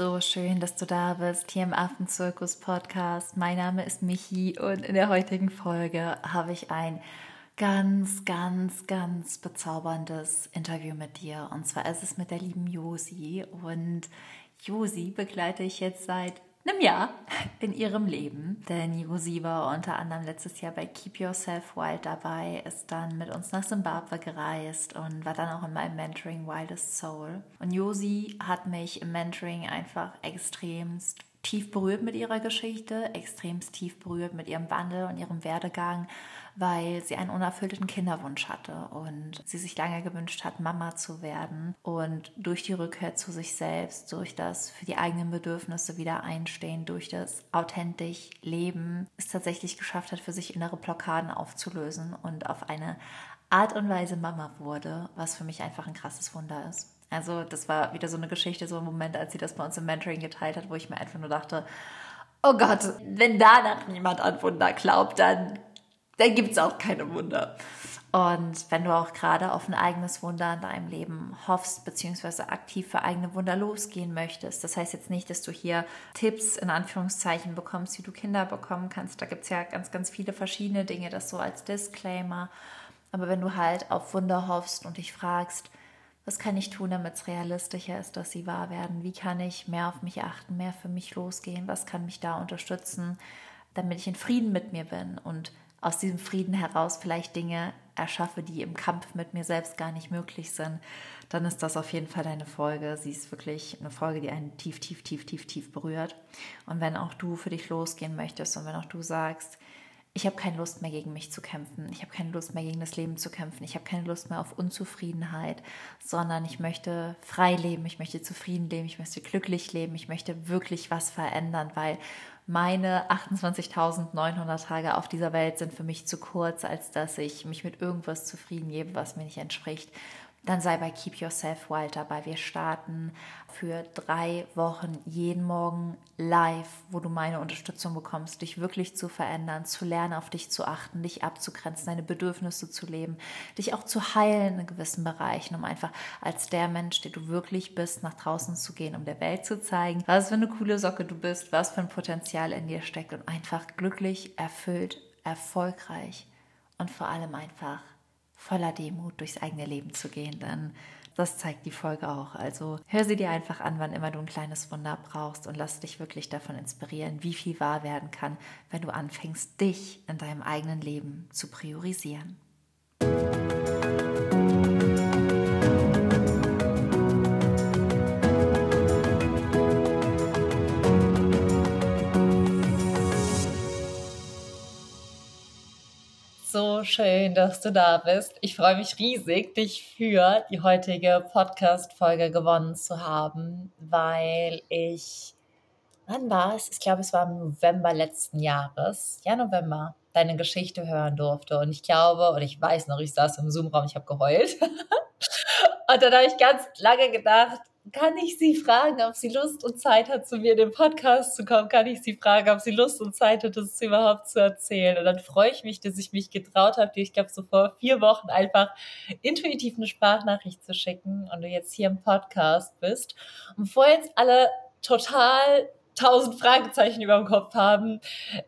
So schön, dass du da bist hier im Affenzirkus Podcast. Mein Name ist Michi und in der heutigen Folge habe ich ein ganz, ganz, ganz bezauberndes Interview mit dir. Und zwar ist es mit der lieben Josi. Und Josi begleite ich jetzt seit einem Jahr in ihrem Leben. Denn Josi war unter anderem letztes Jahr bei Keep Yourself Wild dabei, ist dann mit uns nach Zimbabwe gereist und war dann auch in meinem Mentoring Wildest Soul. Und Josi hat mich im Mentoring einfach extremst tief berührt mit ihrer Geschichte, extremst tief berührt mit ihrem Wandel und ihrem Werdegang weil sie einen unerfüllten Kinderwunsch hatte und sie sich lange gewünscht hat, Mama zu werden. Und durch die Rückkehr zu sich selbst, durch das für die eigenen Bedürfnisse wieder einstehen, durch das authentisch Leben, es tatsächlich geschafft hat, für sich innere Blockaden aufzulösen und auf eine Art und Weise Mama wurde, was für mich einfach ein krasses Wunder ist. Also das war wieder so eine Geschichte, so ein Moment, als sie das bei uns im Mentoring geteilt hat, wo ich mir einfach nur dachte, oh Gott, wenn danach niemand an Wunder glaubt, dann dann gibt es auch keine Wunder. Und wenn du auch gerade auf ein eigenes Wunder in deinem Leben hoffst, beziehungsweise aktiv für eigene Wunder losgehen möchtest, das heißt jetzt nicht, dass du hier Tipps in Anführungszeichen bekommst, wie du Kinder bekommen kannst. Da gibt es ja ganz, ganz viele verschiedene Dinge, das so als Disclaimer. Aber wenn du halt auf Wunder hoffst und dich fragst, was kann ich tun, damit es realistischer ist, dass sie wahr werden? Wie kann ich mehr auf mich achten, mehr für mich losgehen? Was kann mich da unterstützen, damit ich in Frieden mit mir bin und aus diesem Frieden heraus vielleicht Dinge erschaffe, die im Kampf mit mir selbst gar nicht möglich sind, dann ist das auf jeden Fall deine Folge. Sie ist wirklich eine Folge, die einen tief, tief, tief, tief, tief berührt. Und wenn auch du für dich losgehen möchtest und wenn auch du sagst, ich habe keine Lust mehr gegen mich zu kämpfen, ich habe keine Lust mehr gegen das Leben zu kämpfen, ich habe keine Lust mehr auf Unzufriedenheit, sondern ich möchte frei leben, ich möchte zufrieden leben, ich möchte glücklich leben, ich möchte wirklich was verändern, weil meine 28.900 Tage auf dieser Welt sind für mich zu kurz, als dass ich mich mit irgendwas zufrieden gebe, was mir nicht entspricht dann sei bei Keep Yourself Wild dabei. Wir starten für drei Wochen jeden Morgen live, wo du meine Unterstützung bekommst, dich wirklich zu verändern, zu lernen, auf dich zu achten, dich abzugrenzen, deine Bedürfnisse zu leben, dich auch zu heilen in gewissen Bereichen, um einfach als der Mensch, der du wirklich bist, nach draußen zu gehen, um der Welt zu zeigen, was für eine coole Socke du bist, was für ein Potenzial in dir steckt und einfach glücklich, erfüllt, erfolgreich und vor allem einfach voller Demut durchs eigene Leben zu gehen, denn das zeigt die Folge auch. Also hör sie dir einfach an, wann immer du ein kleines Wunder brauchst und lass dich wirklich davon inspirieren, wie viel wahr werden kann, wenn du anfängst, dich in deinem eigenen Leben zu priorisieren. So schön, dass du da bist. Ich freue mich riesig, dich für die heutige Podcast-Folge gewonnen zu haben, weil ich, wann war es? Ich glaube, es war im November letzten Jahres, ja, November, deine Geschichte hören durfte. Und ich glaube, und ich weiß noch, ich saß im Zoom-Raum, ich habe geheult. und dann habe ich ganz lange gedacht, kann ich sie fragen, ob sie Lust und Zeit hat, zu mir in den Podcast zu kommen? Kann ich sie fragen, ob sie Lust und Zeit hat, das überhaupt zu erzählen? Und dann freue ich mich, dass ich mich getraut habe, dir, ich glaube, so vor vier Wochen einfach intuitiv eine Sprachnachricht zu schicken und du jetzt hier im Podcast bist. Und bevor jetzt alle total tausend Fragezeichen über dem Kopf haben.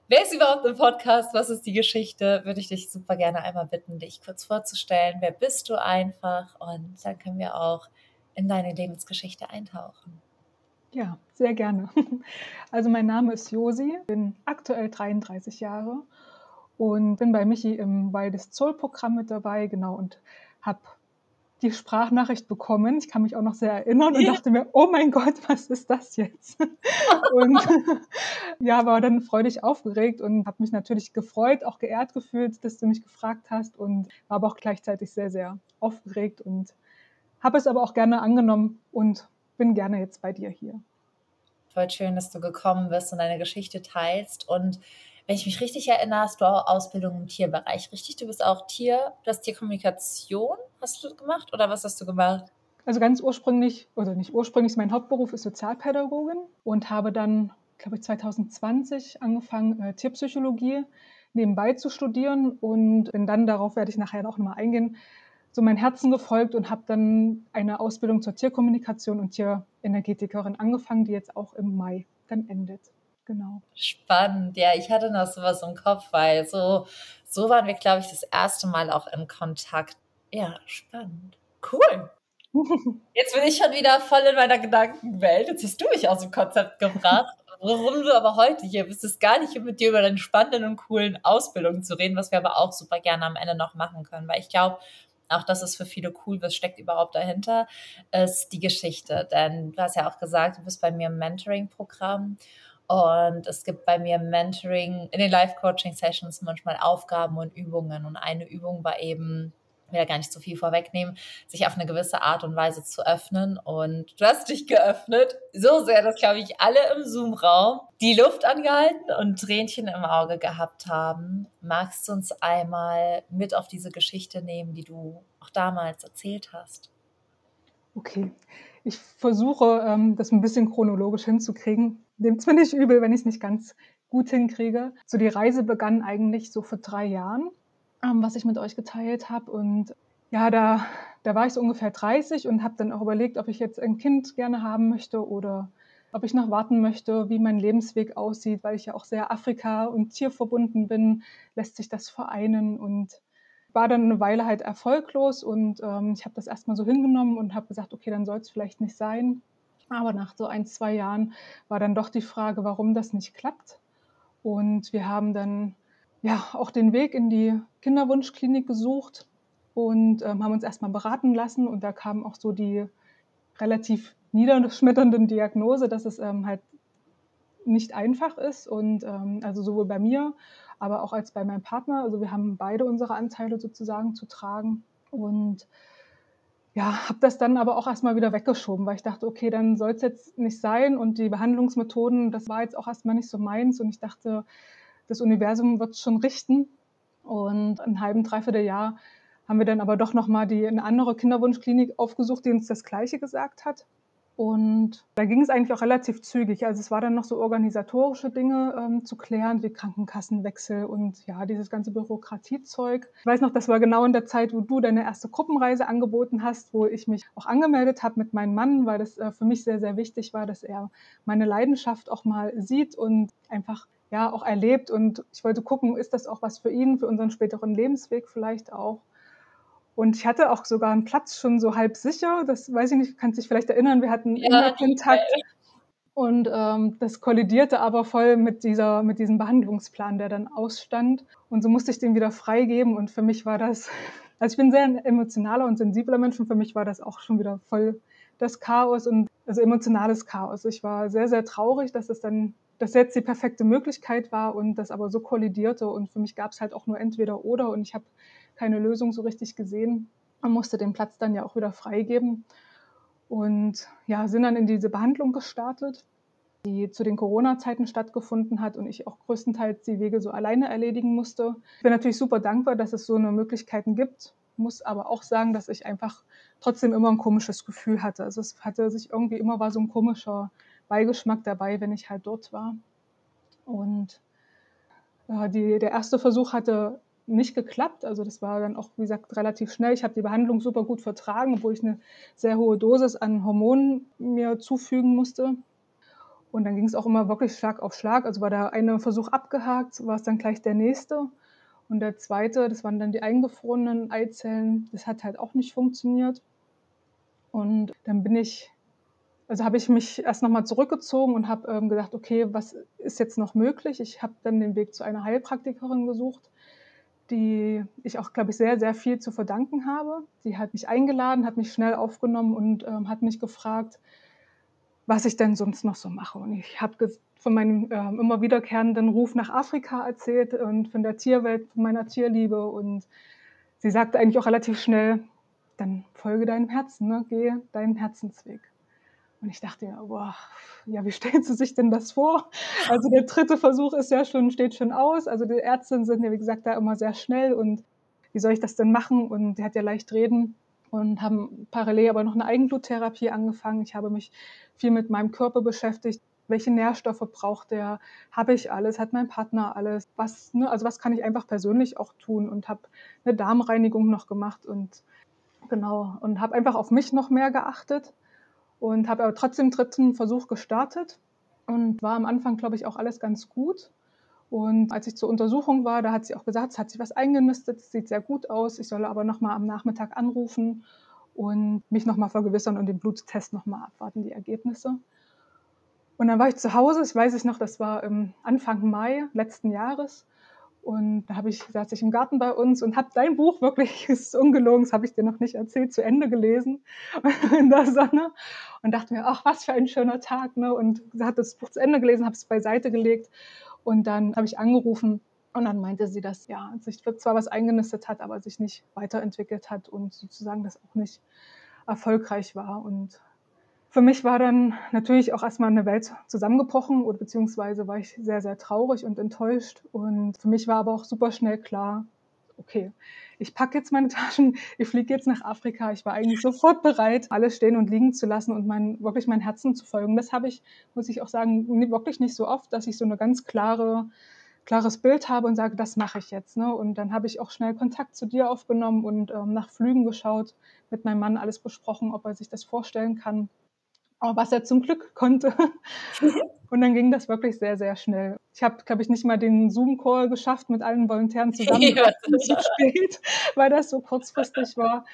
Wer ist überhaupt im Podcast? Was ist die Geschichte? Würde ich dich super gerne einmal bitten, dich kurz vorzustellen. Wer bist du einfach? Und dann können wir auch in deine Lebensgeschichte eintauchen. Ja, sehr gerne. Also mein Name ist Josi, bin aktuell 33 Jahre und bin bei Michi im Wildest Soul Programm mit dabei, genau, und habe die Sprachnachricht bekommen. Ich kann mich auch noch sehr erinnern und dachte mir, oh mein Gott, was ist das jetzt? und ja, war dann freudig aufgeregt und habe mich natürlich gefreut, auch geehrt gefühlt, dass du mich gefragt hast und war aber auch gleichzeitig sehr, sehr aufgeregt und habe es aber auch gerne angenommen und bin gerne jetzt bei dir hier. Voll schön, dass du gekommen bist und deine Geschichte teilst. Und wenn ich mich richtig erinnere, hast du auch Ausbildung im Tierbereich, richtig? Du bist auch Tier, du hast Tierkommunikation, hast du gemacht oder was hast du gemacht? Also ganz ursprünglich, oder nicht ursprünglich, mein Hauptberuf ist Sozialpädagogin und habe dann, glaube ich, 2020 angefangen, äh, Tierpsychologie nebenbei zu studieren und bin dann, darauf werde ich nachher auch nochmal eingehen, so mein Herzen gefolgt und habe dann eine Ausbildung zur Tierkommunikation und Tierenergetikerin angefangen, die jetzt auch im Mai dann endet. Genau. Spannend, ja, ich hatte noch sowas im Kopf, weil so, so waren wir, glaube ich, das erste Mal auch in Kontakt. Ja, spannend. Cool. Jetzt bin ich schon wieder voll in meiner Gedankenwelt. Jetzt hast du mich aus dem Konzept gebracht. Warum du aber heute hier bist, ist gar nicht, um mit dir über deine spannenden und coolen Ausbildungen zu reden, was wir aber auch super gerne am Ende noch machen können, weil ich glaube, auch das ist für viele cool, was steckt überhaupt dahinter, ist die Geschichte. Denn du hast ja auch gesagt, du bist bei mir im Mentoring-Programm und es gibt bei mir Mentoring, in den Live-Coaching-Sessions manchmal Aufgaben und Übungen. Und eine Übung war eben, will ja gar nicht zu viel vorwegnehmen, sich auf eine gewisse Art und Weise zu öffnen. Und du hast dich geöffnet, so sehr, dass, glaube ich, alle im Zoom-Raum die Luft angehalten und Tränchen im Auge gehabt haben. Magst du uns einmal mit auf diese Geschichte nehmen, die du auch damals erzählt hast? Okay, ich versuche, ähm, das ein bisschen chronologisch hinzukriegen. Nehmt mir nicht übel, wenn ich es nicht ganz gut hinkriege. So die Reise begann eigentlich so vor drei Jahren, ähm, was ich mit euch geteilt habe. Und ja, da, da war ich so ungefähr 30 und habe dann auch überlegt, ob ich jetzt ein Kind gerne haben möchte oder ob ich noch warten möchte, wie mein Lebensweg aussieht, weil ich ja auch sehr Afrika- und tierverbunden bin, lässt sich das vereinen und war dann eine Weile halt erfolglos und ähm, ich habe das erstmal so hingenommen und habe gesagt, okay, dann soll es vielleicht nicht sein. Aber nach so ein, zwei Jahren war dann doch die Frage, warum das nicht klappt. Und wir haben dann ja auch den Weg in die Kinderwunschklinik gesucht und ähm, haben uns erstmal beraten lassen. Und da kam auch so die relativ niederschmetternden Diagnose, dass es ähm, halt nicht einfach ist. Und ähm, also sowohl bei mir, aber auch als bei meinem Partner. Also wir haben beide unsere Anteile sozusagen zu tragen. Und ja, habe das dann aber auch erstmal wieder weggeschoben, weil ich dachte, okay, dann soll es jetzt nicht sein und die Behandlungsmethoden, das war jetzt auch erstmal nicht so meins und ich dachte, das Universum wird es schon richten. Und ein halben, dreiviertel Jahr haben wir dann aber doch nochmal eine andere Kinderwunschklinik aufgesucht, die uns das Gleiche gesagt hat. Und da ging es eigentlich auch relativ zügig. Also es war dann noch so organisatorische Dinge ähm, zu klären, wie Krankenkassenwechsel und ja, dieses ganze Bürokratiezeug. Ich weiß noch, das war genau in der Zeit, wo du deine erste Gruppenreise angeboten hast, wo ich mich auch angemeldet habe mit meinem Mann, weil das äh, für mich sehr, sehr wichtig war, dass er meine Leidenschaft auch mal sieht und einfach ja auch erlebt. Und ich wollte gucken, ist das auch was für ihn, für unseren späteren Lebensweg vielleicht auch. Und ich hatte auch sogar einen Platz schon so halb sicher. Das weiß ich nicht, kannst dich vielleicht erinnern, wir hatten ja, immer Kontakt. Und ähm, das kollidierte aber voll mit, dieser, mit diesem Behandlungsplan, der dann ausstand. Und so musste ich den wieder freigeben. Und für mich war das, also ich bin sehr ein emotionaler und sensibler Mensch und für mich war das auch schon wieder voll das Chaos und also emotionales Chaos. Ich war sehr, sehr traurig, dass es dann, dass jetzt die perfekte Möglichkeit war und das aber so kollidierte. Und für mich gab es halt auch nur entweder oder. Und ich habe keine Lösung so richtig gesehen. Man musste den Platz dann ja auch wieder freigeben und ja, sind dann in diese Behandlung gestartet, die zu den Corona-Zeiten stattgefunden hat und ich auch größtenteils die Wege so alleine erledigen musste. Ich bin natürlich super dankbar, dass es so eine Möglichkeiten gibt, muss aber auch sagen, dass ich einfach trotzdem immer ein komisches Gefühl hatte. Also es hatte sich irgendwie immer war so ein komischer Beigeschmack dabei, wenn ich halt dort war. Und äh, die, der erste Versuch hatte nicht geklappt. Also das war dann auch, wie gesagt, relativ schnell. Ich habe die Behandlung super gut vertragen, obwohl ich eine sehr hohe Dosis an Hormonen mir zufügen musste. Und dann ging es auch immer wirklich Schlag auf Schlag. Also war der eine Versuch abgehakt, war es dann gleich der nächste. Und der zweite, das waren dann die eingefrorenen Eizellen. Das hat halt auch nicht funktioniert. Und dann bin ich, also habe ich mich erst nochmal zurückgezogen und habe ähm, gedacht, okay, was ist jetzt noch möglich? Ich habe dann den Weg zu einer Heilpraktikerin gesucht die ich auch, glaube ich, sehr, sehr viel zu verdanken habe. Die hat mich eingeladen, hat mich schnell aufgenommen und ähm, hat mich gefragt, was ich denn sonst noch so mache. Und ich habe von meinem äh, immer wiederkehrenden Ruf nach Afrika erzählt und von der Tierwelt, von meiner Tierliebe. Und sie sagte eigentlich auch relativ schnell, dann folge deinem Herzen, ne? geh deinen Herzensweg. Und ich dachte ja, boah, ja, wie stellt sie sich denn das vor? Also der dritte Versuch ist ja schon, steht schon aus. Also die Ärztinnen sind ja, wie gesagt, da immer sehr schnell und wie soll ich das denn machen? Und die hat ja leicht reden und haben parallel aber noch eine Eigenbluttherapie angefangen. Ich habe mich viel mit meinem Körper beschäftigt. Welche Nährstoffe braucht der? Habe ich alles? Hat mein Partner alles? Was, ne, also was kann ich einfach persönlich auch tun? Und habe eine Darmreinigung noch gemacht und Genau, und habe einfach auf mich noch mehr geachtet und habe aber trotzdem dritten Versuch gestartet und war am Anfang, glaube ich, auch alles ganz gut. Und als ich zur Untersuchung war, da hat sie auch gesagt, es hat sich was eingenistet, es sieht sehr gut aus. Ich solle aber nochmal am Nachmittag anrufen und mich nochmal vergewissern und den Bluttest nochmal abwarten, die Ergebnisse. Und dann war ich zu Hause, ich weiß ich noch, das war Anfang Mai letzten Jahres. Und da habe ich, saß ich im Garten bei uns und habe dein Buch wirklich, ist ungelogen, das habe ich dir noch nicht erzählt, zu Ende gelesen in der Sonne und dachte mir, ach, was für ein schöner Tag. Ne? Und hat das Buch zu Ende gelesen, habe es beiseite gelegt und dann habe ich angerufen und dann meinte sie, dass ja, sich zwar was eingenistet hat, aber sich nicht weiterentwickelt hat und sozusagen das auch nicht erfolgreich war. Und für mich war dann natürlich auch erstmal eine Welt zusammengebrochen oder beziehungsweise war ich sehr, sehr traurig und enttäuscht. Und für mich war aber auch super schnell klar, okay, ich packe jetzt meine Taschen, ich fliege jetzt nach Afrika. Ich war eigentlich sofort bereit, alles stehen und liegen zu lassen und mein, wirklich mein Herzen zu folgen. Das habe ich, muss ich auch sagen, wirklich nicht so oft, dass ich so eine ganz klare klares Bild habe und sage, das mache ich jetzt. Ne? Und dann habe ich auch schnell Kontakt zu dir aufgenommen und ähm, nach Flügen geschaut, mit meinem Mann alles besprochen, ob er sich das vorstellen kann. Aber was er zum Glück konnte. und dann ging das wirklich sehr, sehr schnell. Ich habe, glaube ich, nicht mal den Zoom-Call geschafft mit allen Volontären zusammen ja. zu spät, weil das so kurzfristig war.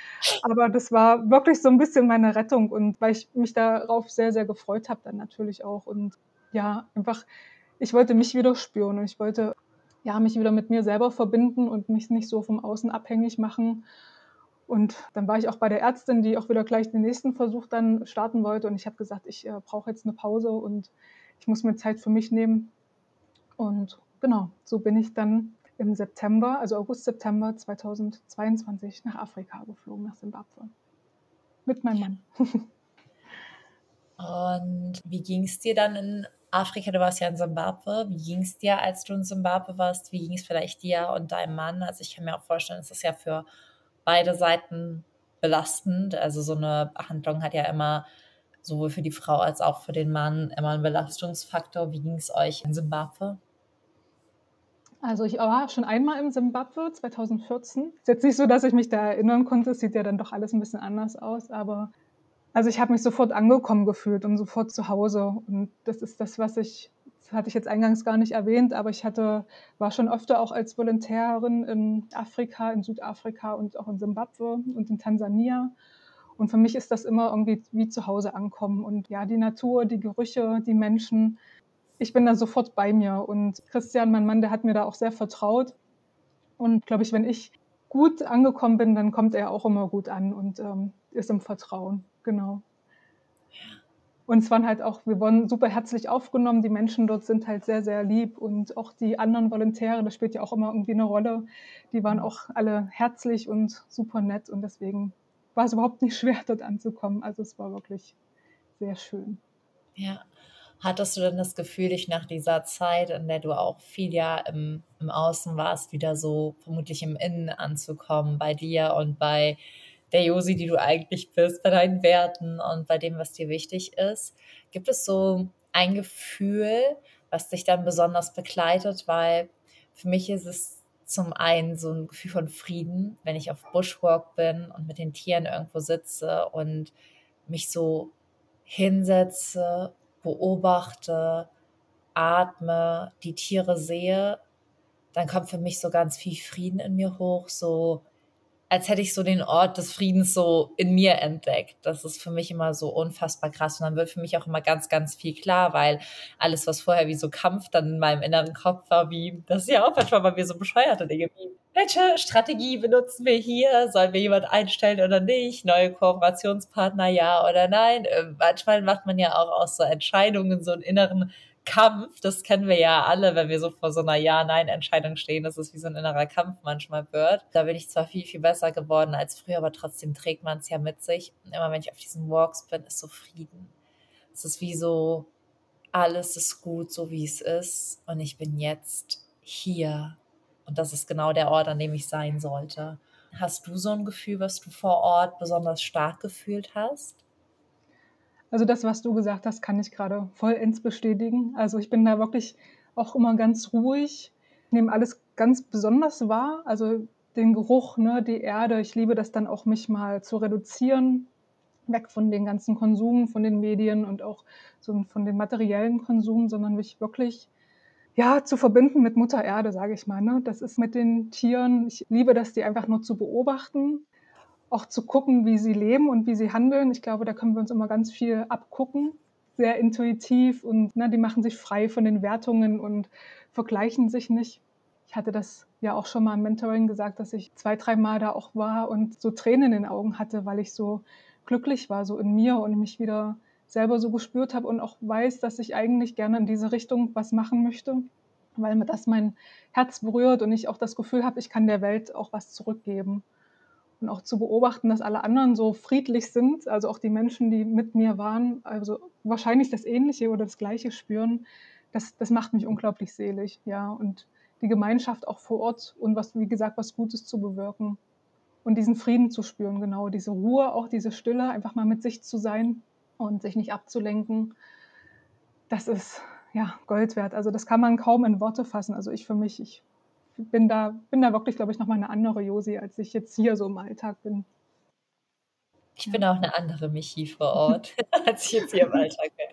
Aber das war wirklich so ein bisschen meine Rettung und weil ich mich darauf sehr, sehr gefreut habe, dann natürlich auch. Und ja, einfach ich wollte mich wieder spüren und ich wollte ja, mich wieder mit mir selber verbinden und mich nicht so vom Außen abhängig machen. Und dann war ich auch bei der Ärztin, die auch wieder gleich den nächsten Versuch dann starten wollte. Und ich habe gesagt, ich äh, brauche jetzt eine Pause und ich muss mir Zeit für mich nehmen. Und genau, so bin ich dann im September, also August, September 2022 nach Afrika geflogen, nach Simbabwe. Mit meinem Mann. Und wie ging es dir dann in Afrika, du warst ja in Simbabwe. Wie ging es dir, als du in Simbabwe warst? Wie ging es vielleicht dir und deinem Mann? Also ich kann mir auch vorstellen, es ist ja für beide Seiten belastend. Also so eine Behandlung hat ja immer sowohl für die Frau als auch für den Mann immer einen Belastungsfaktor. Wie ging es euch in Simbabwe? Also ich war schon einmal im Simbabwe 2014. Ist jetzt nicht so, dass ich mich da erinnern konnte. Es sieht ja dann doch alles ein bisschen anders aus, aber also ich habe mich sofort angekommen gefühlt und sofort zu Hause. Und das ist das, was ich, hatte ich jetzt eingangs gar nicht erwähnt, aber ich hatte, war schon öfter auch als Volontärin in Afrika, in Südafrika und auch in Simbabwe und in Tansania. Und für mich ist das immer irgendwie wie zu Hause ankommen. Und ja, die Natur, die Gerüche, die Menschen, ich bin da sofort bei mir. Und Christian, mein Mann, der hat mir da auch sehr vertraut. Und glaube ich, wenn ich gut angekommen bin, dann kommt er auch immer gut an und ähm, ist im Vertrauen. Genau. Und es waren halt auch, wir wurden super herzlich aufgenommen. Die Menschen dort sind halt sehr, sehr lieb und auch die anderen Volontäre, das spielt ja auch immer irgendwie eine Rolle, die waren auch alle herzlich und super nett und deswegen war es überhaupt nicht schwer, dort anzukommen. Also es war wirklich sehr schön. Ja. Hattest du denn das Gefühl, dich nach dieser Zeit, in der du auch viel ja im, im Außen warst, wieder so vermutlich im Innen anzukommen, bei dir und bei der Josi, die du eigentlich bist, bei deinen Werten und bei dem, was dir wichtig ist. Gibt es so ein Gefühl, was dich dann besonders begleitet? Weil für mich ist es zum einen so ein Gefühl von Frieden, wenn ich auf Bushwalk bin und mit den Tieren irgendwo sitze und mich so hinsetze, beobachte, atme, die Tiere sehe, dann kommt für mich so ganz viel Frieden in mir hoch, so als hätte ich so den Ort des Friedens so in mir entdeckt. Das ist für mich immer so unfassbar krass. Und dann wird für mich auch immer ganz, ganz viel klar, weil alles, was vorher wie so Kampf dann in meinem inneren Kopf war, wie, das ist ja auch manchmal bei mir so bescheuerte Dinge wie, welche Strategie benutzen wir hier? Sollen wir jemand einstellen oder nicht? Neue Kooperationspartner, ja oder nein? Ähm, manchmal macht man ja auch aus so Entscheidungen so einen inneren Kampf, das kennen wir ja alle, wenn wir so vor so einer Ja-Nein-Entscheidung stehen, dass es wie so ein innerer Kampf manchmal wird. Da bin ich zwar viel, viel besser geworden als früher, aber trotzdem trägt man es ja mit sich. Und immer wenn ich auf diesen Walks bin, ist so Frieden. Es ist wie so, alles ist gut, so wie es ist. Und ich bin jetzt hier. Und das ist genau der Ort, an dem ich sein sollte. Hast du so ein Gefühl, was du vor Ort besonders stark gefühlt hast? Also das, was du gesagt hast, kann ich gerade vollends bestätigen. Also ich bin da wirklich auch immer ganz ruhig, nehme alles ganz besonders wahr. Also den Geruch, ne, die Erde. Ich liebe das dann auch, mich mal zu reduzieren, weg von den ganzen Konsum, von den Medien und auch so von dem materiellen Konsum, sondern mich wirklich ja, zu verbinden mit Mutter Erde, sage ich mal. Ne? Das ist mit den Tieren, ich liebe das, die einfach nur zu beobachten, auch zu gucken, wie sie leben und wie sie handeln. Ich glaube, da können wir uns immer ganz viel abgucken, sehr intuitiv und ne, die machen sich frei von den Wertungen und vergleichen sich nicht. Ich hatte das ja auch schon mal im Mentoring gesagt, dass ich zwei, drei Mal da auch war und so Tränen in den Augen hatte, weil ich so glücklich war, so in mir und mich wieder selber so gespürt habe und auch weiß, dass ich eigentlich gerne in diese Richtung was machen möchte, weil mir das mein Herz berührt und ich auch das Gefühl habe, ich kann der Welt auch was zurückgeben. Und auch zu beobachten, dass alle anderen so friedlich sind, also auch die Menschen, die mit mir waren, also wahrscheinlich das Ähnliche oder das Gleiche spüren, das, das macht mich unglaublich selig, ja. Und die Gemeinschaft auch vor Ort und was, wie gesagt, was Gutes zu bewirken und diesen Frieden zu spüren, genau, diese Ruhe, auch diese Stille, einfach mal mit sich zu sein und sich nicht abzulenken, das ist ja Gold wert. Also das kann man kaum in Worte fassen. Also ich für mich, ich bin da, bin da wirklich, glaube ich, nochmal eine andere Josi, als ich jetzt hier so im Alltag bin. Ich bin auch eine andere Michi vor Ort, als ich jetzt hier im Alltag bin.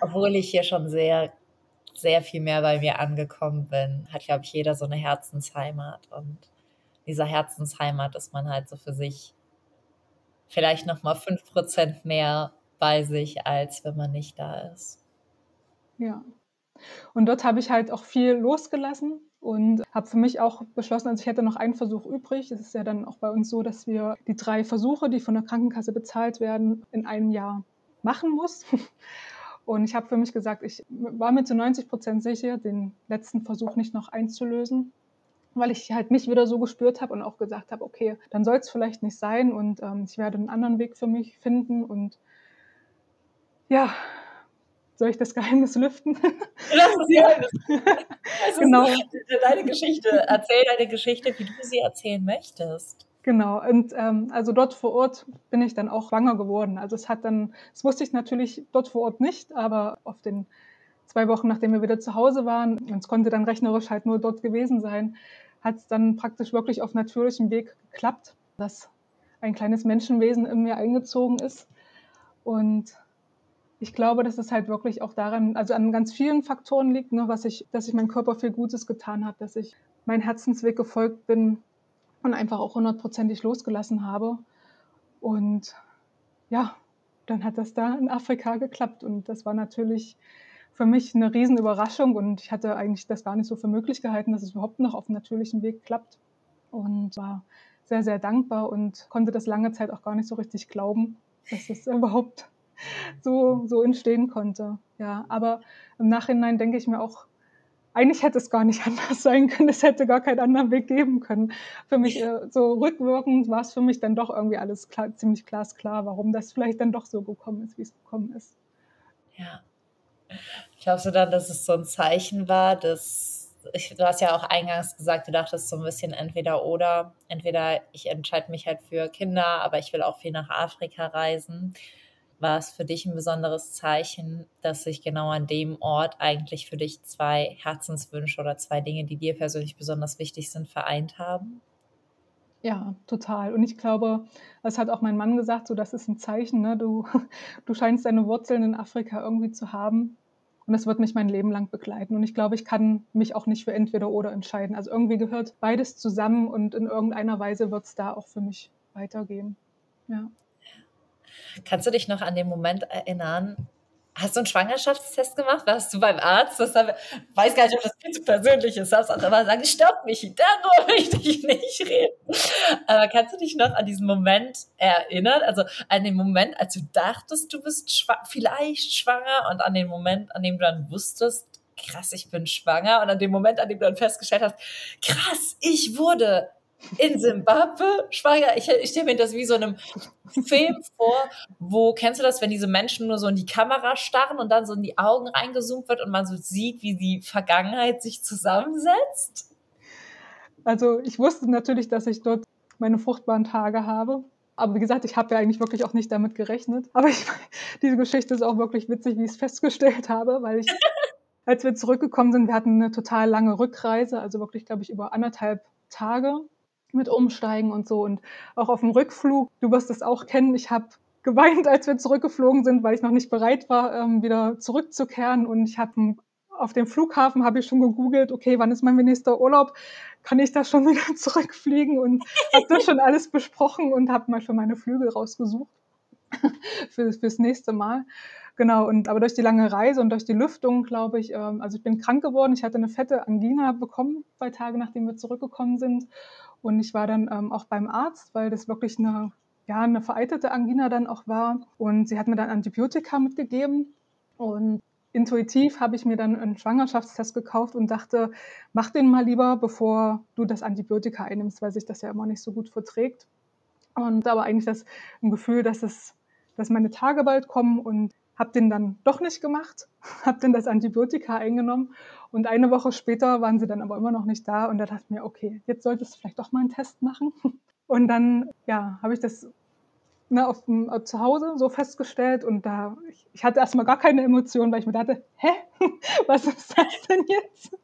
Obwohl ich hier schon sehr, sehr viel mehr bei mir angekommen bin, hat, glaube ich, jeder so eine Herzensheimat. Und dieser Herzensheimat ist man halt so für sich vielleicht nochmal 5% mehr bei sich, als wenn man nicht da ist. Ja. Und dort habe ich halt auch viel losgelassen und habe für mich auch beschlossen, also ich hätte noch einen Versuch übrig. Es ist ja dann auch bei uns so, dass wir die drei Versuche, die von der Krankenkasse bezahlt werden, in einem Jahr machen muss. Und ich habe für mich gesagt, ich war mir zu 90 Prozent sicher, den letzten Versuch nicht noch einzulösen, weil ich halt mich wieder so gespürt habe und auch gesagt habe, okay, dann soll es vielleicht nicht sein und ähm, ich werde einen anderen Weg für mich finden und ja, soll ich das Geheimnis lüften? Lass das Geheimnis. Also genau. Deine Geschichte. Erzähl deine Geschichte, wie du sie erzählen möchtest. Genau, und ähm, also dort vor Ort bin ich dann auch schwanger geworden. Also es hat dann, das wusste ich natürlich dort vor Ort nicht, aber auf den zwei Wochen, nachdem wir wieder zu Hause waren, und es konnte dann rechnerisch halt nur dort gewesen sein, hat es dann praktisch wirklich auf natürlichem Weg geklappt, dass ein kleines Menschenwesen in mir eingezogen ist. Und ich glaube, dass es halt wirklich auch daran, also an ganz vielen Faktoren liegt, ne, was ich, dass ich meinem Körper viel Gutes getan habe, dass ich meinen Herzensweg gefolgt bin und einfach auch hundertprozentig losgelassen habe. Und ja, dann hat das da in Afrika geklappt. Und das war natürlich für mich eine Riesenüberraschung. Und ich hatte eigentlich das gar nicht so für möglich gehalten, dass es überhaupt noch auf natürlichem Weg klappt. Und war sehr, sehr dankbar und konnte das lange Zeit auch gar nicht so richtig glauben, dass es überhaupt so, so entstehen konnte. Ja, aber im Nachhinein denke ich mir auch, eigentlich hätte es gar nicht anders sein können. Es hätte gar keinen anderen Weg geben können. Für mich, äh, so rückwirkend war es für mich dann doch irgendwie alles klar, ziemlich glasklar, warum das vielleicht dann doch so gekommen ist, wie es gekommen ist. Ja. Glaubst du dann, dass es so ein Zeichen war, dass ich, du hast ja auch eingangs gesagt, du dachtest so ein bisschen entweder oder. Entweder ich entscheide mich halt für Kinder, aber ich will auch viel nach Afrika reisen war es für dich ein besonderes Zeichen, dass sich genau an dem Ort eigentlich für dich zwei Herzenswünsche oder zwei Dinge, die dir persönlich besonders wichtig sind, vereint haben? Ja, total. Und ich glaube, das hat auch mein Mann gesagt, so das ist ein Zeichen, ne? du, du scheinst deine Wurzeln in Afrika irgendwie zu haben. Und das wird mich mein Leben lang begleiten. Und ich glaube, ich kann mich auch nicht für entweder oder entscheiden. Also irgendwie gehört beides zusammen und in irgendeiner Weise wird es da auch für mich weitergehen. Ja. Kannst du dich noch an den Moment erinnern? Hast du einen Schwangerschaftstest gemacht? Warst du beim Arzt? Das haben, weiß gar nicht, ob das viel zu persönlich ist. Auch immer sagen, stopp mich, darüber möchte ich nicht reden. Aber kannst du dich noch an diesen Moment erinnern? Also an den Moment, als du dachtest, du bist schwa vielleicht schwanger und an den Moment, an dem du dann wusstest, krass, ich bin schwanger und an dem Moment, an dem du dann festgestellt hast, krass, ich wurde in Simbabwe schwanger. Ich, ich stelle mir das wie so einem Film vor, wo, kennst du das, wenn diese Menschen nur so in die Kamera starren und dann so in die Augen reingezoomt wird und man so sieht, wie die Vergangenheit sich zusammensetzt? Also ich wusste natürlich, dass ich dort meine fruchtbaren Tage habe. Aber wie gesagt, ich habe ja eigentlich wirklich auch nicht damit gerechnet. Aber ich, diese Geschichte ist auch wirklich witzig, wie ich es festgestellt habe, weil ich, als wir zurückgekommen sind, wir hatten eine total lange Rückreise, also wirklich, glaube ich, über anderthalb Tage mit Umsteigen und so. Und auch auf dem Rückflug, du wirst es auch kennen, ich habe geweint, als wir zurückgeflogen sind, weil ich noch nicht bereit war, ähm, wieder zurückzukehren. Und ich habe auf dem Flughafen habe ich schon gegoogelt, okay, wann ist mein nächster Urlaub? Kann ich da schon wieder zurückfliegen? Und habe das schon alles besprochen und habe mal für meine Flügel rausgesucht für, fürs nächste Mal. Genau, und aber durch die lange Reise und durch die Lüftung, glaube ich, ähm, also ich bin krank geworden. Ich hatte eine fette Angina bekommen, zwei Tage nachdem wir zurückgekommen sind. Und ich war dann ähm, auch beim Arzt, weil das wirklich eine, ja, eine vereiterte Angina dann auch war. Und sie hat mir dann Antibiotika mitgegeben. Und intuitiv habe ich mir dann einen Schwangerschaftstest gekauft und dachte, mach den mal lieber, bevor du das Antibiotika einnimmst, weil sich das ja immer nicht so gut verträgt. Und aber eigentlich das ein Gefühl, dass es, dass meine Tage bald kommen und habe den dann doch nicht gemacht, habe dann das Antibiotika eingenommen und eine Woche später waren sie dann aber immer noch nicht da und da dachte ich mir, okay, jetzt solltest du vielleicht doch mal einen Test machen. Und dann, ja, habe ich das ne, auf, äh, zu Hause so festgestellt und da, ich, ich hatte erstmal gar keine Emotionen, weil ich mir dachte, hä, was ist das denn jetzt?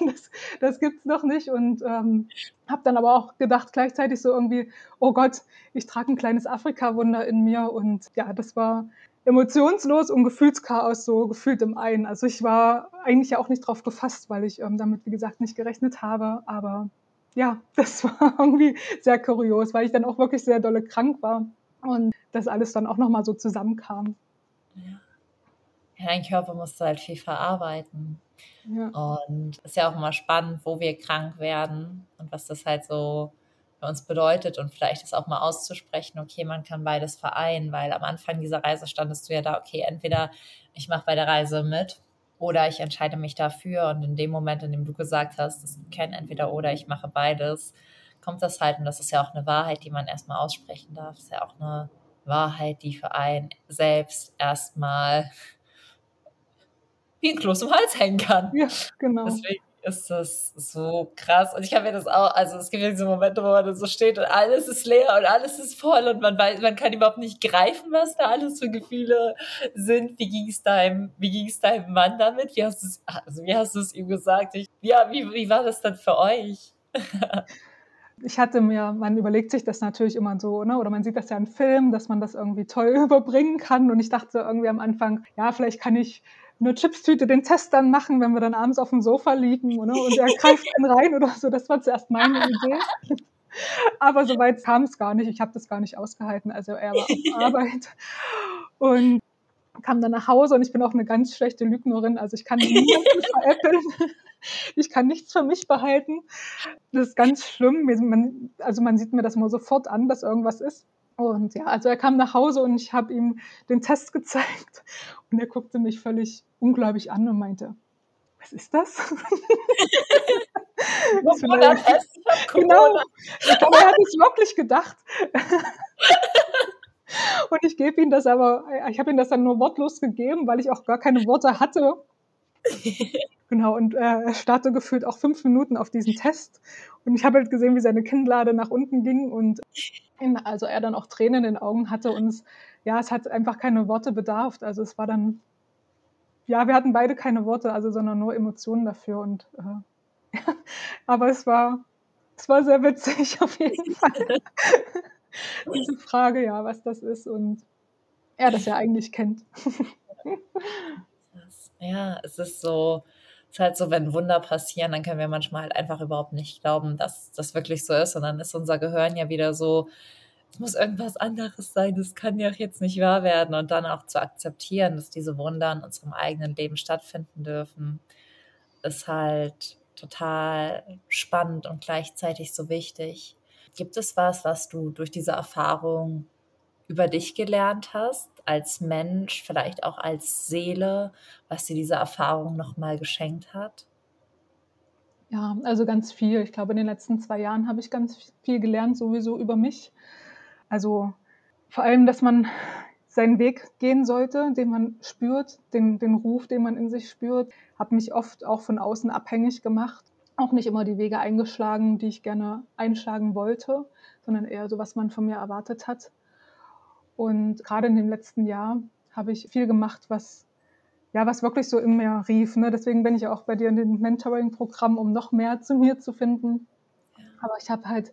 Das, das gibt's doch nicht und ähm, habe dann aber auch gedacht gleichzeitig so irgendwie, oh Gott, ich trage ein kleines Afrika-Wunder in mir und ja, das war emotionslos und Gefühlschaos so gefühlt im einen. Also ich war eigentlich ja auch nicht drauf gefasst, weil ich ähm, damit, wie gesagt, nicht gerechnet habe. Aber ja, das war irgendwie sehr kurios, weil ich dann auch wirklich sehr dolle krank war und das alles dann auch nochmal so zusammenkam. Ja. ja, dein Körper musste halt viel verarbeiten. Ja. Und es ist ja auch immer spannend, wo wir krank werden und was das halt so für uns bedeutet und vielleicht ist auch mal auszusprechen, okay, man kann beides vereinen, weil am Anfang dieser Reise standest du ja da, okay, entweder ich mache bei der Reise mit oder ich entscheide mich dafür und in dem Moment, in dem du gesagt hast, es kein entweder oder, ich mache beides, kommt das halt und das ist ja auch eine Wahrheit, die man erstmal aussprechen darf, das ist ja auch eine Wahrheit, die für einen selbst erstmal wie ein Kloß im Hals hängen kann. Ja, genau. Deswegen ist das so krass. Und ich habe mir das auch, also es gibt ja diese Momente, wo man dann so steht und alles ist leer und alles ist voll und man weiß, man kann überhaupt nicht greifen, was da alles für Gefühle sind. Wie ging es deinem, deinem Mann damit? Wie hast du es, also wie hast du es ihm gesagt? Ich, ja, wie, wie war das dann für euch? ich hatte mir, man überlegt sich das natürlich immer so, ne? oder man sieht das ja in Filmen, dass man das irgendwie toll überbringen kann. Und ich dachte irgendwie am Anfang, ja, vielleicht kann ich eine Chipstüte den Test dann machen, wenn wir dann abends auf dem Sofa liegen ne? und er greift dann rein oder so. Das war zuerst meine Idee. Aber soweit kam es gar nicht. Ich habe das gar nicht ausgehalten. Also er war auf Arbeit und kam dann nach Hause und ich bin auch eine ganz schlechte Lügnerin. Also ich kann niemanden veräppeln. Ich kann nichts für mich behalten. Das ist ganz schlimm. also man sieht mir das immer sofort an, dass irgendwas ist. Und ja, also er kam nach Hause und ich habe ihm den Test gezeigt und er guckte mich völlig ungläubig an und meinte, was ist das? Corona-Test, genau. Ich glaube, er hat es wirklich gedacht. und ich gebe ihm das aber, ich habe ihm das dann nur wortlos gegeben, weil ich auch gar keine Worte hatte. Genau, und äh, er starrte gefühlt auch fünf Minuten auf diesen Test. Und ich habe halt gesehen, wie seine Kinnlade nach unten ging und also er dann auch Tränen in den Augen hatte. Und es, ja, es hat einfach keine Worte bedarf. Also es war dann, ja, wir hatten beide keine Worte, also sondern nur Emotionen dafür. Und äh, aber es war, es war sehr witzig auf jeden Fall. Diese Frage, ja, was das ist und er das ja eigentlich kennt. ja, es ist so, es ist halt so, wenn Wunder passieren, dann können wir manchmal halt einfach überhaupt nicht glauben, dass das wirklich so ist. Und dann ist unser Gehirn ja wieder so, es muss irgendwas anderes sein, das kann ja jetzt nicht wahr werden. Und dann auch zu akzeptieren, dass diese Wunder in unserem eigenen Leben stattfinden dürfen, ist halt total spannend und gleichzeitig so wichtig. Gibt es was, was du durch diese Erfahrung über dich gelernt hast, als Mensch, vielleicht auch als Seele, was dir diese Erfahrung nochmal geschenkt hat? Ja, also ganz viel. Ich glaube, in den letzten zwei Jahren habe ich ganz viel gelernt, sowieso über mich. Also vor allem, dass man seinen Weg gehen sollte, den man spürt, den, den Ruf, den man in sich spürt, habe mich oft auch von außen abhängig gemacht. Auch nicht immer die Wege eingeschlagen, die ich gerne einschlagen wollte, sondern eher so, was man von mir erwartet hat. Und gerade in dem letzten Jahr habe ich viel gemacht, was ja, was wirklich so in mir rief. Ne? Deswegen bin ich auch bei dir in dem Mentoring-Programm, um noch mehr zu mir zu finden. Aber ich habe halt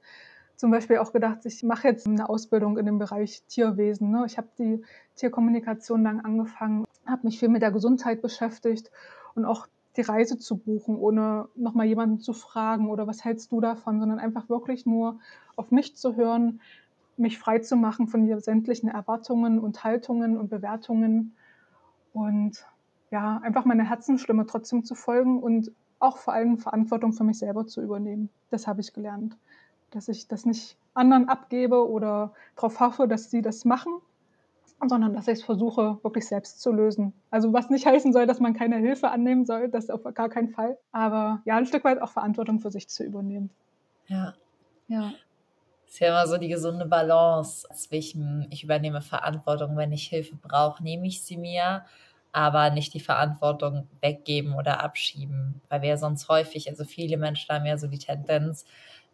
zum Beispiel auch gedacht, ich mache jetzt eine Ausbildung in dem Bereich Tierwesen. Ne? Ich habe die Tierkommunikation lang angefangen, habe mich viel mit der Gesundheit beschäftigt und auch die Reise zu buchen, ohne nochmal jemanden zu fragen oder was hältst du davon, sondern einfach wirklich nur auf mich zu hören, mich frei zu machen von sämtlichen Erwartungen und Haltungen und Bewertungen und ja, einfach meiner Herzensstimme trotzdem zu folgen und auch vor allem Verantwortung für mich selber zu übernehmen. Das habe ich gelernt, dass ich das nicht anderen abgebe oder darauf hoffe, dass sie das machen, sondern dass ich es versuche, wirklich selbst zu lösen. Also was nicht heißen soll, dass man keine Hilfe annehmen soll, das auf gar keinen Fall. Aber ja, ein Stück weit auch Verantwortung für sich zu übernehmen. Ja. Ja. Ist ja immer so die gesunde Balance zwischen, ich übernehme Verantwortung, wenn ich Hilfe brauche, nehme ich sie mir, aber nicht die Verantwortung weggeben oder abschieben, weil wir sonst häufig, also viele Menschen haben ja so die Tendenz,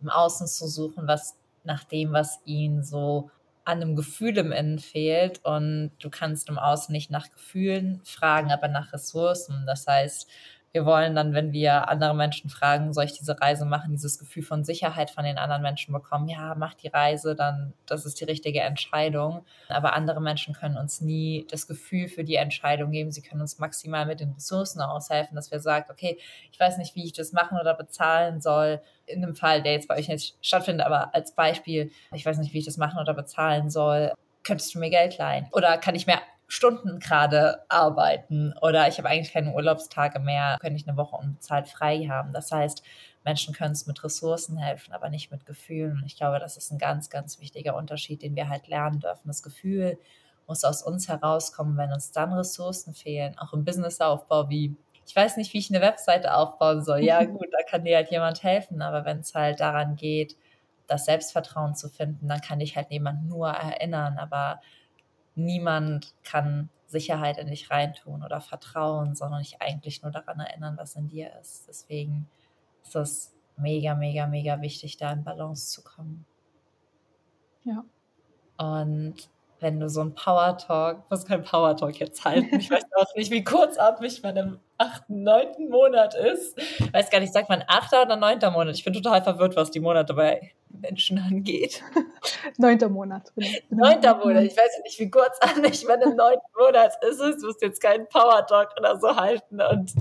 im Außen zu suchen, was nach dem, was ihnen so an einem Gefühl im Innen fehlt und du kannst im Außen nicht nach Gefühlen fragen, aber nach Ressourcen. Das heißt, wir wollen dann, wenn wir andere Menschen fragen, soll ich diese Reise machen, dieses Gefühl von Sicherheit von den anderen Menschen bekommen. Ja, mach die Reise, dann das ist die richtige Entscheidung. Aber andere Menschen können uns nie das Gefühl für die Entscheidung geben. Sie können uns maximal mit den Ressourcen aushelfen, dass wir sagen, okay, ich weiß nicht, wie ich das machen oder bezahlen soll. In einem Fall, der jetzt bei euch nicht stattfindet, aber als Beispiel, ich weiß nicht, wie ich das machen oder bezahlen soll. Könntest du mir Geld leihen? Oder kann ich mir Stunden gerade arbeiten oder ich habe eigentlich keine Urlaubstage mehr, könnte ich eine Woche unbezahlt frei haben. Das heißt, Menschen können es mit Ressourcen helfen, aber nicht mit Gefühlen. Und ich glaube, das ist ein ganz, ganz wichtiger Unterschied, den wir halt lernen dürfen. Das Gefühl muss aus uns herauskommen, wenn uns dann Ressourcen fehlen, auch im Businessaufbau wie ich weiß nicht, wie ich eine Webseite aufbauen soll. Ja, gut, da kann dir halt jemand helfen, aber wenn es halt daran geht, das Selbstvertrauen zu finden, dann kann dich halt jemand nur erinnern, aber niemand kann Sicherheit in dich reintun oder Vertrauen, sondern dich eigentlich nur daran erinnern, was in dir ist. Deswegen ist es mega, mega, mega wichtig, da in Balance zu kommen. Ja. Und wenn du so ein Power Talk, muss kein Power Talk jetzt halten. Ich weiß auch nicht, wie kurzatmig man im achten, neunten Monat ist. Ich weiß gar nicht, sagt man achter oder neunter Monat? Ich bin total verwirrt, was die Monate bei Menschen angeht. Neunter Monat. Genau. Neunter Monat. Ich weiß nicht, wie kurzatmig man im neunten Monat ist. Ich muss jetzt keinen Power Talk oder so halten und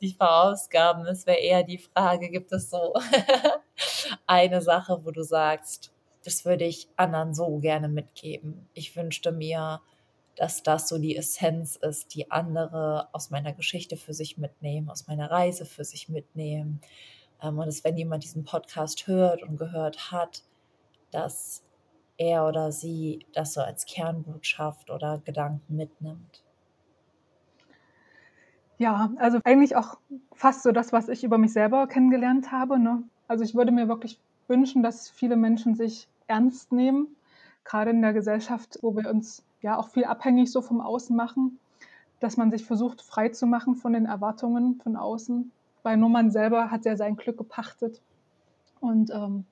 die verausgaben. Es wäre eher die Frage, gibt es so eine Sache, wo du sagst, das würde ich anderen so gerne mitgeben. Ich wünschte mir, dass das so die Essenz ist, die andere aus meiner Geschichte für sich mitnehmen, aus meiner Reise für sich mitnehmen. Ähm, und dass, wenn jemand diesen Podcast hört und gehört hat, dass er oder sie das so als Kernbotschaft oder Gedanken mitnimmt. Ja, also eigentlich auch fast so das, was ich über mich selber kennengelernt habe. Ne? Also ich würde mir wirklich wünschen, dass viele Menschen sich ernst nehmen, gerade in der Gesellschaft, wo wir uns ja auch viel abhängig so vom Außen machen, dass man sich versucht, frei zu machen von den Erwartungen von außen, weil nur man selber hat ja sein Glück gepachtet. Und ähm,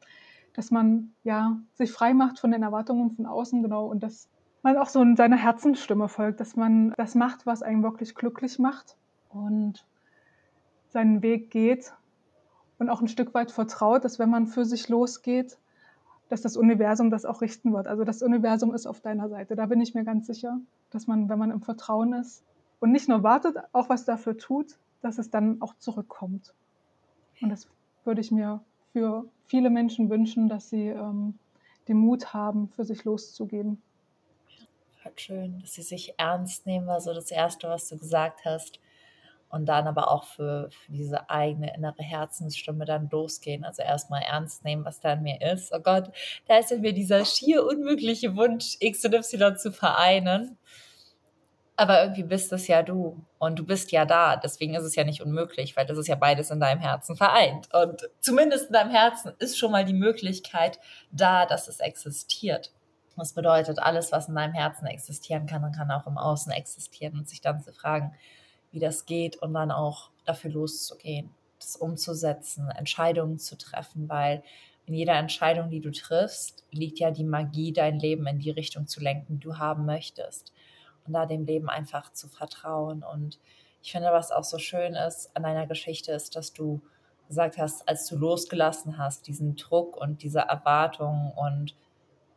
dass man ja sich frei macht von den Erwartungen von außen, genau, und dass man auch so in seiner Herzensstimme folgt, dass man das macht, was einen wirklich glücklich macht und seinen Weg geht und auch ein Stück weit vertraut, dass wenn man für sich losgeht, dass das Universum das auch richten wird. Also das Universum ist auf deiner Seite. Da bin ich mir ganz sicher, dass man, wenn man im Vertrauen ist und nicht nur wartet, auch was dafür tut, dass es dann auch zurückkommt. Und das würde ich mir für viele Menschen wünschen, dass sie ähm, den Mut haben, für sich loszugehen. Schön, dass sie sich ernst nehmen, war so das Erste, was du gesagt hast und dann aber auch für, für, diese eigene innere Herzensstimme dann losgehen. Also erstmal ernst nehmen, was da in mir ist. Oh Gott, da ist in mir dieser schier unmögliche Wunsch, X und Y zu vereinen. Aber irgendwie bist es ja du und du bist ja da. Deswegen ist es ja nicht unmöglich, weil das ist ja beides in deinem Herzen vereint. Und zumindest in deinem Herzen ist schon mal die Möglichkeit da, dass es existiert. Das bedeutet, alles, was in deinem Herzen existieren kann, kann auch im Außen existieren und sich dann zu fragen, wie das geht und dann auch dafür loszugehen, das umzusetzen, Entscheidungen zu treffen, weil in jeder Entscheidung, die du triffst, liegt ja die Magie, dein Leben in die Richtung zu lenken, die du haben möchtest. Und da dem Leben einfach zu vertrauen. Und ich finde, was auch so schön ist an deiner Geschichte, ist, dass du gesagt hast, als du losgelassen hast, diesen Druck und diese Erwartung und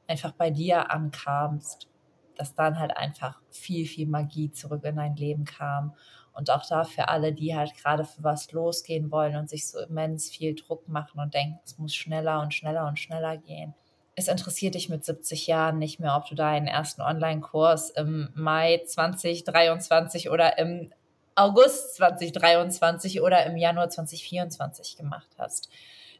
einfach bei dir ankamst, dass dann halt einfach viel, viel Magie zurück in dein Leben kam. Und auch da für alle, die halt gerade für was losgehen wollen und sich so immens viel Druck machen und denken, es muss schneller und schneller und schneller gehen. Es interessiert dich mit 70 Jahren nicht mehr, ob du deinen ersten Online-Kurs im Mai 2023 oder im August 2023 oder im Januar 2024 gemacht hast.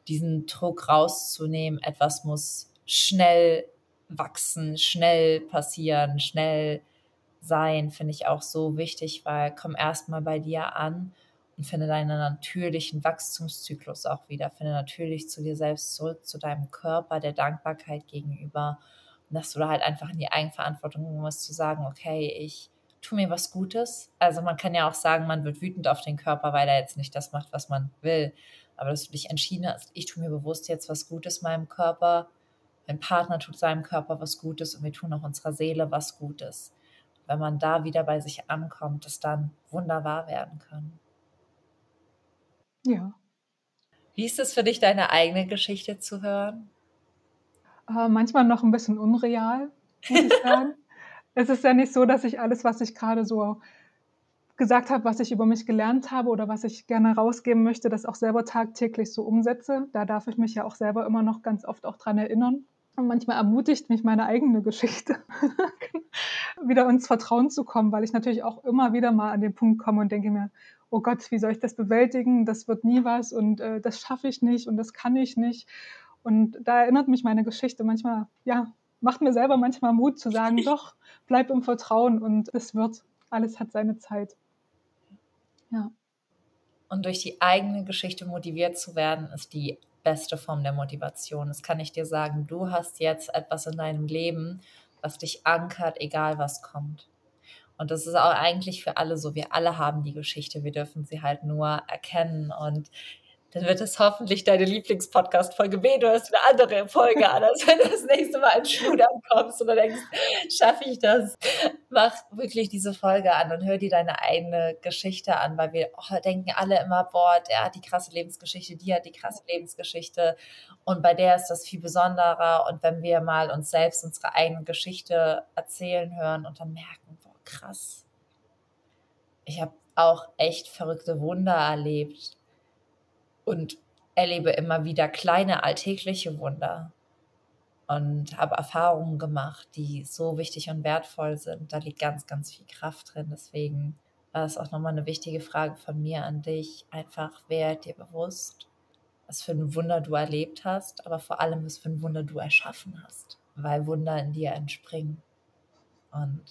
Diesen Druck rauszunehmen, etwas muss schnell wachsen, schnell passieren, schnell sein, finde ich auch so wichtig, weil komm erstmal bei dir an und finde deinen natürlichen Wachstumszyklus auch wieder. Finde natürlich zu dir selbst zurück, zu deinem Körper, der Dankbarkeit gegenüber. Und dass du da halt einfach in die Eigenverantwortung musst, zu sagen, okay, ich tu mir was Gutes. Also man kann ja auch sagen, man wird wütend auf den Körper, weil er jetzt nicht das macht, was man will. Aber dass du dich entschieden hast, ich tue mir bewusst jetzt was Gutes meinem Körper, mein Partner tut seinem Körper was Gutes und wir tun auch unserer Seele was Gutes. Wenn man da wieder bei sich ankommt, dass dann wunderbar werden können. Ja. Wie ist es für dich, deine eigene Geschichte zu hören? Äh, manchmal noch ein bisschen unreal, muss ich sagen. es ist ja nicht so, dass ich alles, was ich gerade so gesagt habe, was ich über mich gelernt habe oder was ich gerne rausgeben möchte, das auch selber tagtäglich so umsetze. Da darf ich mich ja auch selber immer noch ganz oft auch dran erinnern. Und manchmal ermutigt mich meine eigene Geschichte, wieder ins Vertrauen zu kommen, weil ich natürlich auch immer wieder mal an den Punkt komme und denke mir, oh Gott, wie soll ich das bewältigen? Das wird nie was und äh, das schaffe ich nicht und das kann ich nicht. Und da erinnert mich meine Geschichte manchmal, ja, macht mir selber manchmal Mut zu sagen, doch, bleib im Vertrauen und es wird. Alles hat seine Zeit. Ja. Und durch die eigene Geschichte motiviert zu werden, ist die beste Form der Motivation. Das kann ich dir sagen. Du hast jetzt etwas in deinem Leben, was dich ankert, egal was kommt. Und das ist auch eigentlich für alle so. Wir alle haben die Geschichte. Wir dürfen sie halt nur erkennen. Und dann wird es hoffentlich deine Lieblingspodcast-Folge B. Du hast eine andere Folge an, als wenn du das nächste Mal ins Schludern kommst und dann denkst, schaffe ich das? Mach wirklich diese Folge an und hör dir deine eigene Geschichte an, weil wir oh, denken alle immer, boah, der hat die krasse Lebensgeschichte, die hat die krasse Lebensgeschichte und bei der ist das viel besonderer und wenn wir mal uns selbst unsere eigene Geschichte erzählen hören und dann merken, krass, ich habe auch echt verrückte Wunder erlebt und erlebe immer wieder kleine alltägliche Wunder und habe Erfahrungen gemacht, die so wichtig und wertvoll sind. Da liegt ganz, ganz viel Kraft drin. Deswegen war es auch nochmal eine wichtige Frage von mir an dich. Einfach werd dir bewusst, was für ein Wunder du erlebt hast, aber vor allem, was für ein Wunder du erschaffen hast, weil Wunder in dir entspringen. Und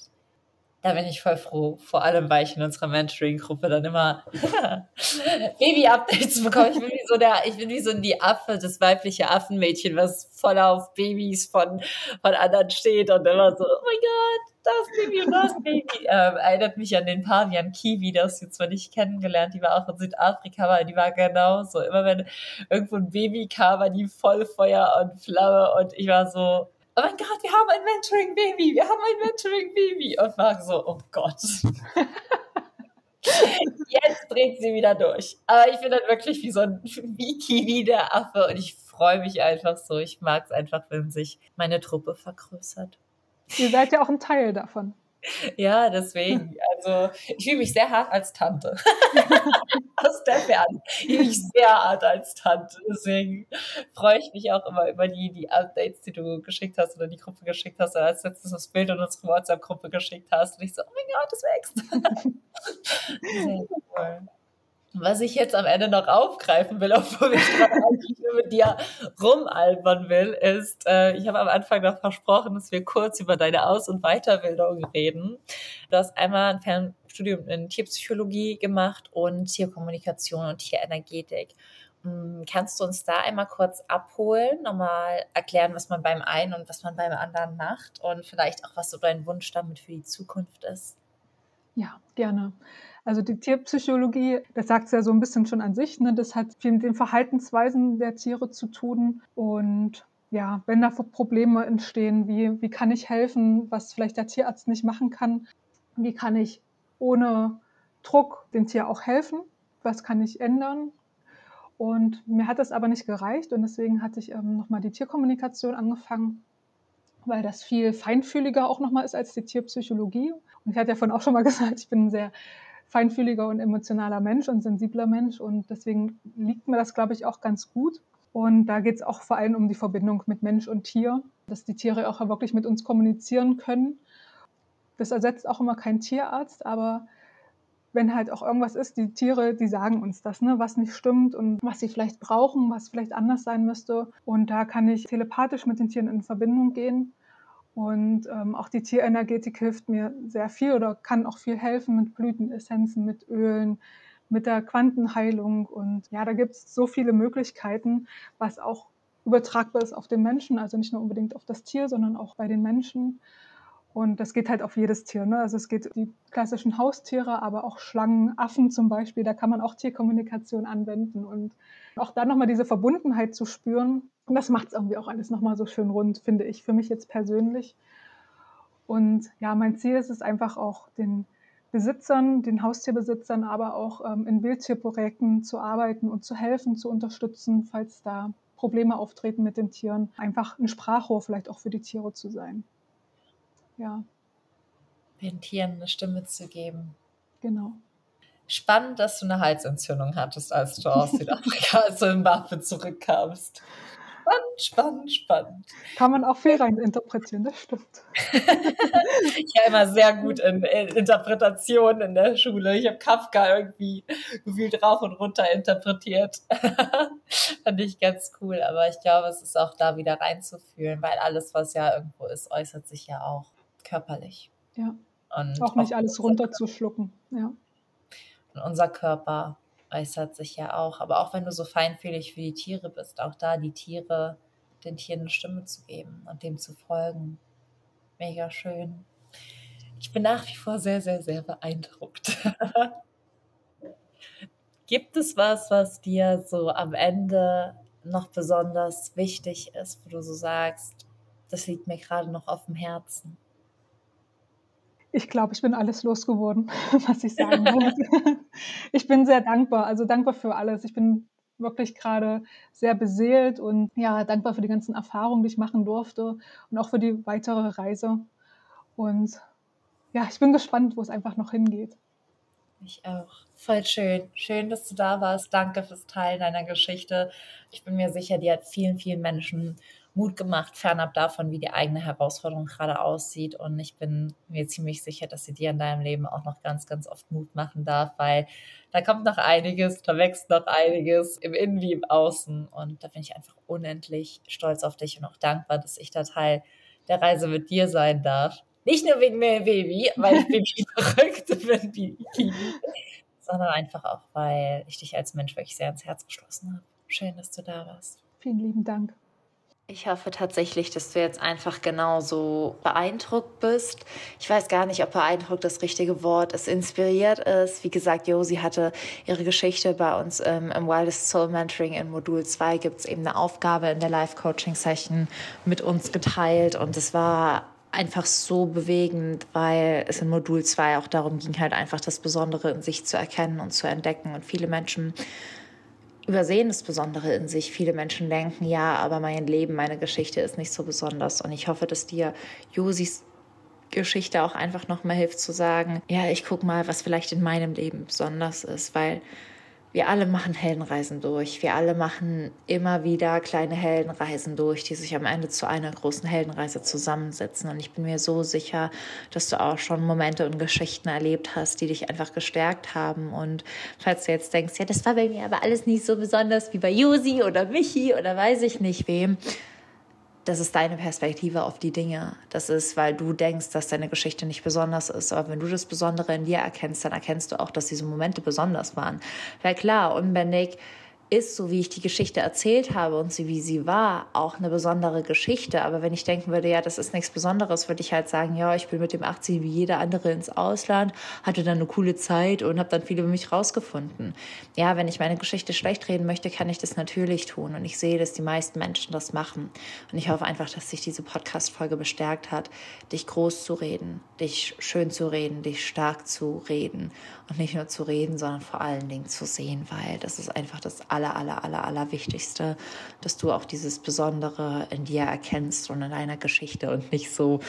da bin ich voll froh. Vor allem, weil ich in unserer Mentoring-Gruppe dann immer Baby-Updates bekomme. Ich bin wie so der, ich bin wie so die Affe, das weibliche Affenmädchen, was voll auf Babys von, von anderen steht und immer so, oh mein Gott, das Baby und das Baby. Ähm, erinnert mich an den Pavian Kiwi, das sie zwar nicht kennengelernt, die war auch in Südafrika, aber die war genauso. Immer wenn irgendwo ein Baby kam, war die voll Feuer und Flamme und ich war so, oh mein Gott, wir haben ein Mentoring-Baby, wir haben ein Mentoring-Baby. Und war so, oh Gott. Jetzt dreht sie wieder durch. Aber ich bin dann wirklich wie so ein Wiki wie der Affe und ich freue mich einfach so. Ich mag es einfach, wenn sich meine Truppe vergrößert. Ihr seid ja auch ein Teil davon. Ja, deswegen. Also ich fühle mich sehr hart als Tante. Aus der Ferne. Ich fühle mich sehr hart als Tante. Deswegen freue ich mich auch immer über die, die Updates, die du geschickt hast oder die Gruppe geschickt hast oder als letztes das Bild in unsere WhatsApp-Gruppe geschickt hast. Und ich so, oh mein Gott, das wächst. sehr cool. Was ich jetzt am Ende noch aufgreifen will, obwohl ich eigentlich nur mit dir rumalbern will, ist, äh, ich habe am Anfang noch versprochen, dass wir kurz über deine Aus- und Weiterbildung reden. Du hast einmal ein Fernstudium in Tierpsychologie gemacht und Tierkommunikation und Tierenergetik. Hm, kannst du uns da einmal kurz abholen, nochmal erklären, was man beim einen und was man beim anderen macht und vielleicht auch, was so dein Wunsch damit für die Zukunft ist? Ja, gerne. Also die Tierpsychologie, das sagt es ja so ein bisschen schon an sich, ne? das hat viel mit den Verhaltensweisen der Tiere zu tun. Und ja, wenn da Probleme entstehen, wie, wie kann ich helfen, was vielleicht der Tierarzt nicht machen kann? Wie kann ich ohne Druck dem Tier auch helfen? Was kann ich ändern? Und mir hat das aber nicht gereicht und deswegen hatte ich ähm, nochmal die Tierkommunikation angefangen, weil das viel feinfühliger auch nochmal ist als die Tierpsychologie. Und ich hatte ja vorhin auch schon mal gesagt, ich bin ein sehr feinfühliger und emotionaler Mensch und sensibler Mensch und deswegen liegt mir das, glaube ich, auch ganz gut. Und da geht es auch vor allem um die Verbindung mit Mensch und Tier, dass die Tiere auch wirklich mit uns kommunizieren können. Das ersetzt auch immer kein Tierarzt, aber wenn halt auch irgendwas ist, die Tiere, die sagen uns das, ne, was nicht stimmt und was sie vielleicht brauchen, was vielleicht anders sein müsste. Und da kann ich telepathisch mit den Tieren in Verbindung gehen. Und ähm, auch die Tierenergetik hilft mir sehr viel oder kann auch viel helfen mit Blütenessenzen, mit Ölen, mit der Quantenheilung. Und ja, da gibt es so viele Möglichkeiten, was auch übertragbar ist auf den Menschen, also nicht nur unbedingt auf das Tier, sondern auch bei den Menschen. Und das geht halt auf jedes Tier. Ne? Also es geht die klassischen Haustiere, aber auch Schlangen, Affen zum Beispiel, da kann man auch Tierkommunikation anwenden. Und auch da nochmal diese Verbundenheit zu spüren, und das macht es irgendwie auch alles nochmal so schön rund, finde ich, für mich jetzt persönlich. Und ja, mein Ziel ist es einfach auch, den Besitzern, den Haustierbesitzern, aber auch ähm, in Wildtierprojekten zu arbeiten und zu helfen, zu unterstützen, falls da Probleme auftreten mit den Tieren. Einfach ein Sprachrohr vielleicht auch für die Tiere zu sein. Ja. Den Tieren eine Stimme zu geben. Genau. Spannend, dass du eine Halsentzündung hattest, als du aus Südafrika als Zimbabwe zurückkamst. Spannend, spannend, spannend. Kann man auch viel rein interpretieren, das stimmt. ich war immer sehr gut in, in Interpretation in der Schule. Ich habe Kafka irgendwie gefühlt rauf und runter interpretiert. Fand ich ganz cool, aber ich glaube, es ist auch da wieder reinzufühlen, weil alles, was ja irgendwo ist, äußert sich ja auch körperlich. Ja. Und auch nicht alles runterzuschlucken. Ja. Und unser Körper äußert sich ja auch. Aber auch wenn du so feinfühlig für die Tiere bist, auch da die Tiere, den Tieren eine Stimme zu geben und dem zu folgen. Mega schön. Ich bin nach wie vor sehr, sehr, sehr beeindruckt. Gibt es was, was dir so am Ende noch besonders wichtig ist, wo du so sagst, das liegt mir gerade noch auf dem Herzen? Ich glaube, ich bin alles losgeworden, was ich sagen wollte. ich bin sehr dankbar, also dankbar für alles. Ich bin wirklich gerade sehr beseelt und ja, dankbar für die ganzen Erfahrungen, die ich machen durfte und auch für die weitere Reise. Und ja, ich bin gespannt, wo es einfach noch hingeht. Ich auch. Voll schön. Schön, dass du da warst. Danke fürs Teilen deiner Geschichte. Ich bin mir sicher, die hat vielen, vielen Menschen Mut gemacht, fernab davon, wie die eigene Herausforderung gerade aussieht. Und ich bin mir ziemlich sicher, dass sie dir in deinem Leben auch noch ganz, ganz oft Mut machen darf, weil da kommt noch einiges, da wächst noch einiges im Innen wie im Außen. Und da bin ich einfach unendlich stolz auf dich und auch dankbar, dass ich da Teil der Reise mit dir sein darf. Nicht nur wegen mir Baby, weil ich Baby verrückt bin Kiwi, sondern einfach auch, weil ich dich als Mensch wirklich sehr ins Herz geschlossen habe. Schön, dass du da warst. Vielen lieben Dank. Ich hoffe tatsächlich, dass du jetzt einfach genauso beeindruckt bist. Ich weiß gar nicht, ob beeindruckt das richtige Wort ist, inspiriert ist. Wie gesagt, Josi hatte ihre Geschichte bei uns ähm, im Wildest Soul Mentoring in Modul 2 gibt es eben eine Aufgabe in der Live-Coaching-Session mit uns geteilt und es war einfach so bewegend, weil es in Modul 2 auch darum ging, halt einfach das Besondere in sich zu erkennen und zu entdecken. Und viele Menschen übersehen das Besondere in sich. Viele Menschen denken, ja, aber mein Leben, meine Geschichte ist nicht so besonders. Und ich hoffe, dass dir Josis Geschichte auch einfach nochmal hilft zu sagen, ja, ich guck mal, was vielleicht in meinem Leben besonders ist, weil wir alle machen Heldenreisen durch. Wir alle machen immer wieder kleine Heldenreisen durch, die sich am Ende zu einer großen Heldenreise zusammensetzen. Und ich bin mir so sicher, dass du auch schon Momente und Geschichten erlebt hast, die dich einfach gestärkt haben. Und falls du jetzt denkst, ja, das war bei mir aber alles nicht so besonders wie bei Josi oder Michi oder weiß ich nicht wem, das ist deine Perspektive auf die Dinge. Das ist, weil du denkst, dass deine Geschichte nicht besonders ist. Aber wenn du das Besondere in dir erkennst, dann erkennst du auch, dass diese Momente besonders waren. Weil klar, unbändig ist, so wie ich die Geschichte erzählt habe und sie wie sie war, auch eine besondere Geschichte. Aber wenn ich denken würde, ja, das ist nichts Besonderes, würde ich halt sagen, ja, ich bin mit dem 18 wie jeder andere ins Ausland, hatte dann eine coole Zeit und habe dann viel über mich rausgefunden. Ja, wenn ich meine Geschichte schlecht reden möchte, kann ich das natürlich tun. Und ich sehe, dass die meisten Menschen das machen. Und ich hoffe einfach, dass sich diese Podcast-Folge bestärkt hat, dich groß zu reden, dich schön zu reden, dich stark zu reden. Und nicht nur zu reden, sondern vor allen Dingen zu sehen, weil das ist einfach das aller, aller, aller, aller Wichtigste, dass du auch dieses Besondere in dir erkennst und in deiner Geschichte und nicht so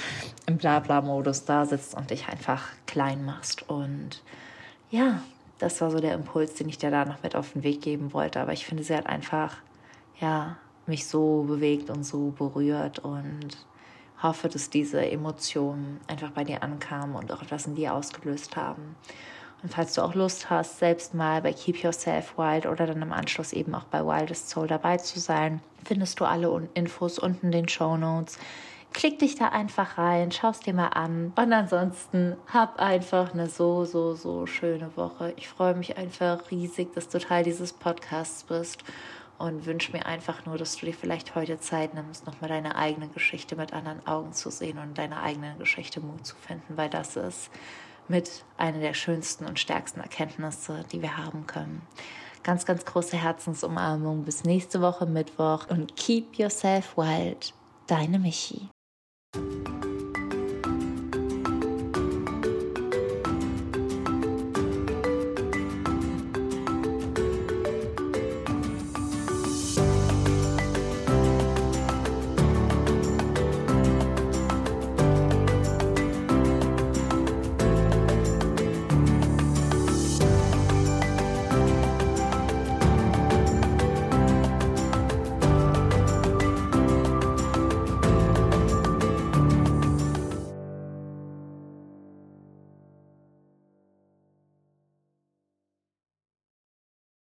im Blabla-Modus da sitzt und dich einfach klein machst. Und ja, das war so der Impuls, den ich dir da noch mit auf den Weg geben wollte. Aber ich finde, sie hat einfach, ja, mich so bewegt und so berührt und hoffe, dass diese Emotionen einfach bei dir ankamen und auch etwas in dir ausgelöst haben. Und falls du auch Lust hast, selbst mal bei Keep Yourself Wild oder dann im Anschluss eben auch bei Wildest Soul dabei zu sein, findest du alle Infos unten in den Show Notes. Klick dich da einfach rein, schaust dir mal an. Und ansonsten hab einfach eine so, so, so schöne Woche. Ich freue mich einfach riesig, dass du Teil dieses Podcasts bist und wünsche mir einfach nur, dass du dir vielleicht heute Zeit nimmst, nochmal deine eigene Geschichte mit anderen Augen zu sehen und deine eigene Geschichte Mut zu finden, weil das ist mit einer der schönsten und stärksten Erkenntnisse, die wir haben können. Ganz, ganz große Herzensumarmung. Bis nächste Woche Mittwoch und keep yourself wild. Deine Michi.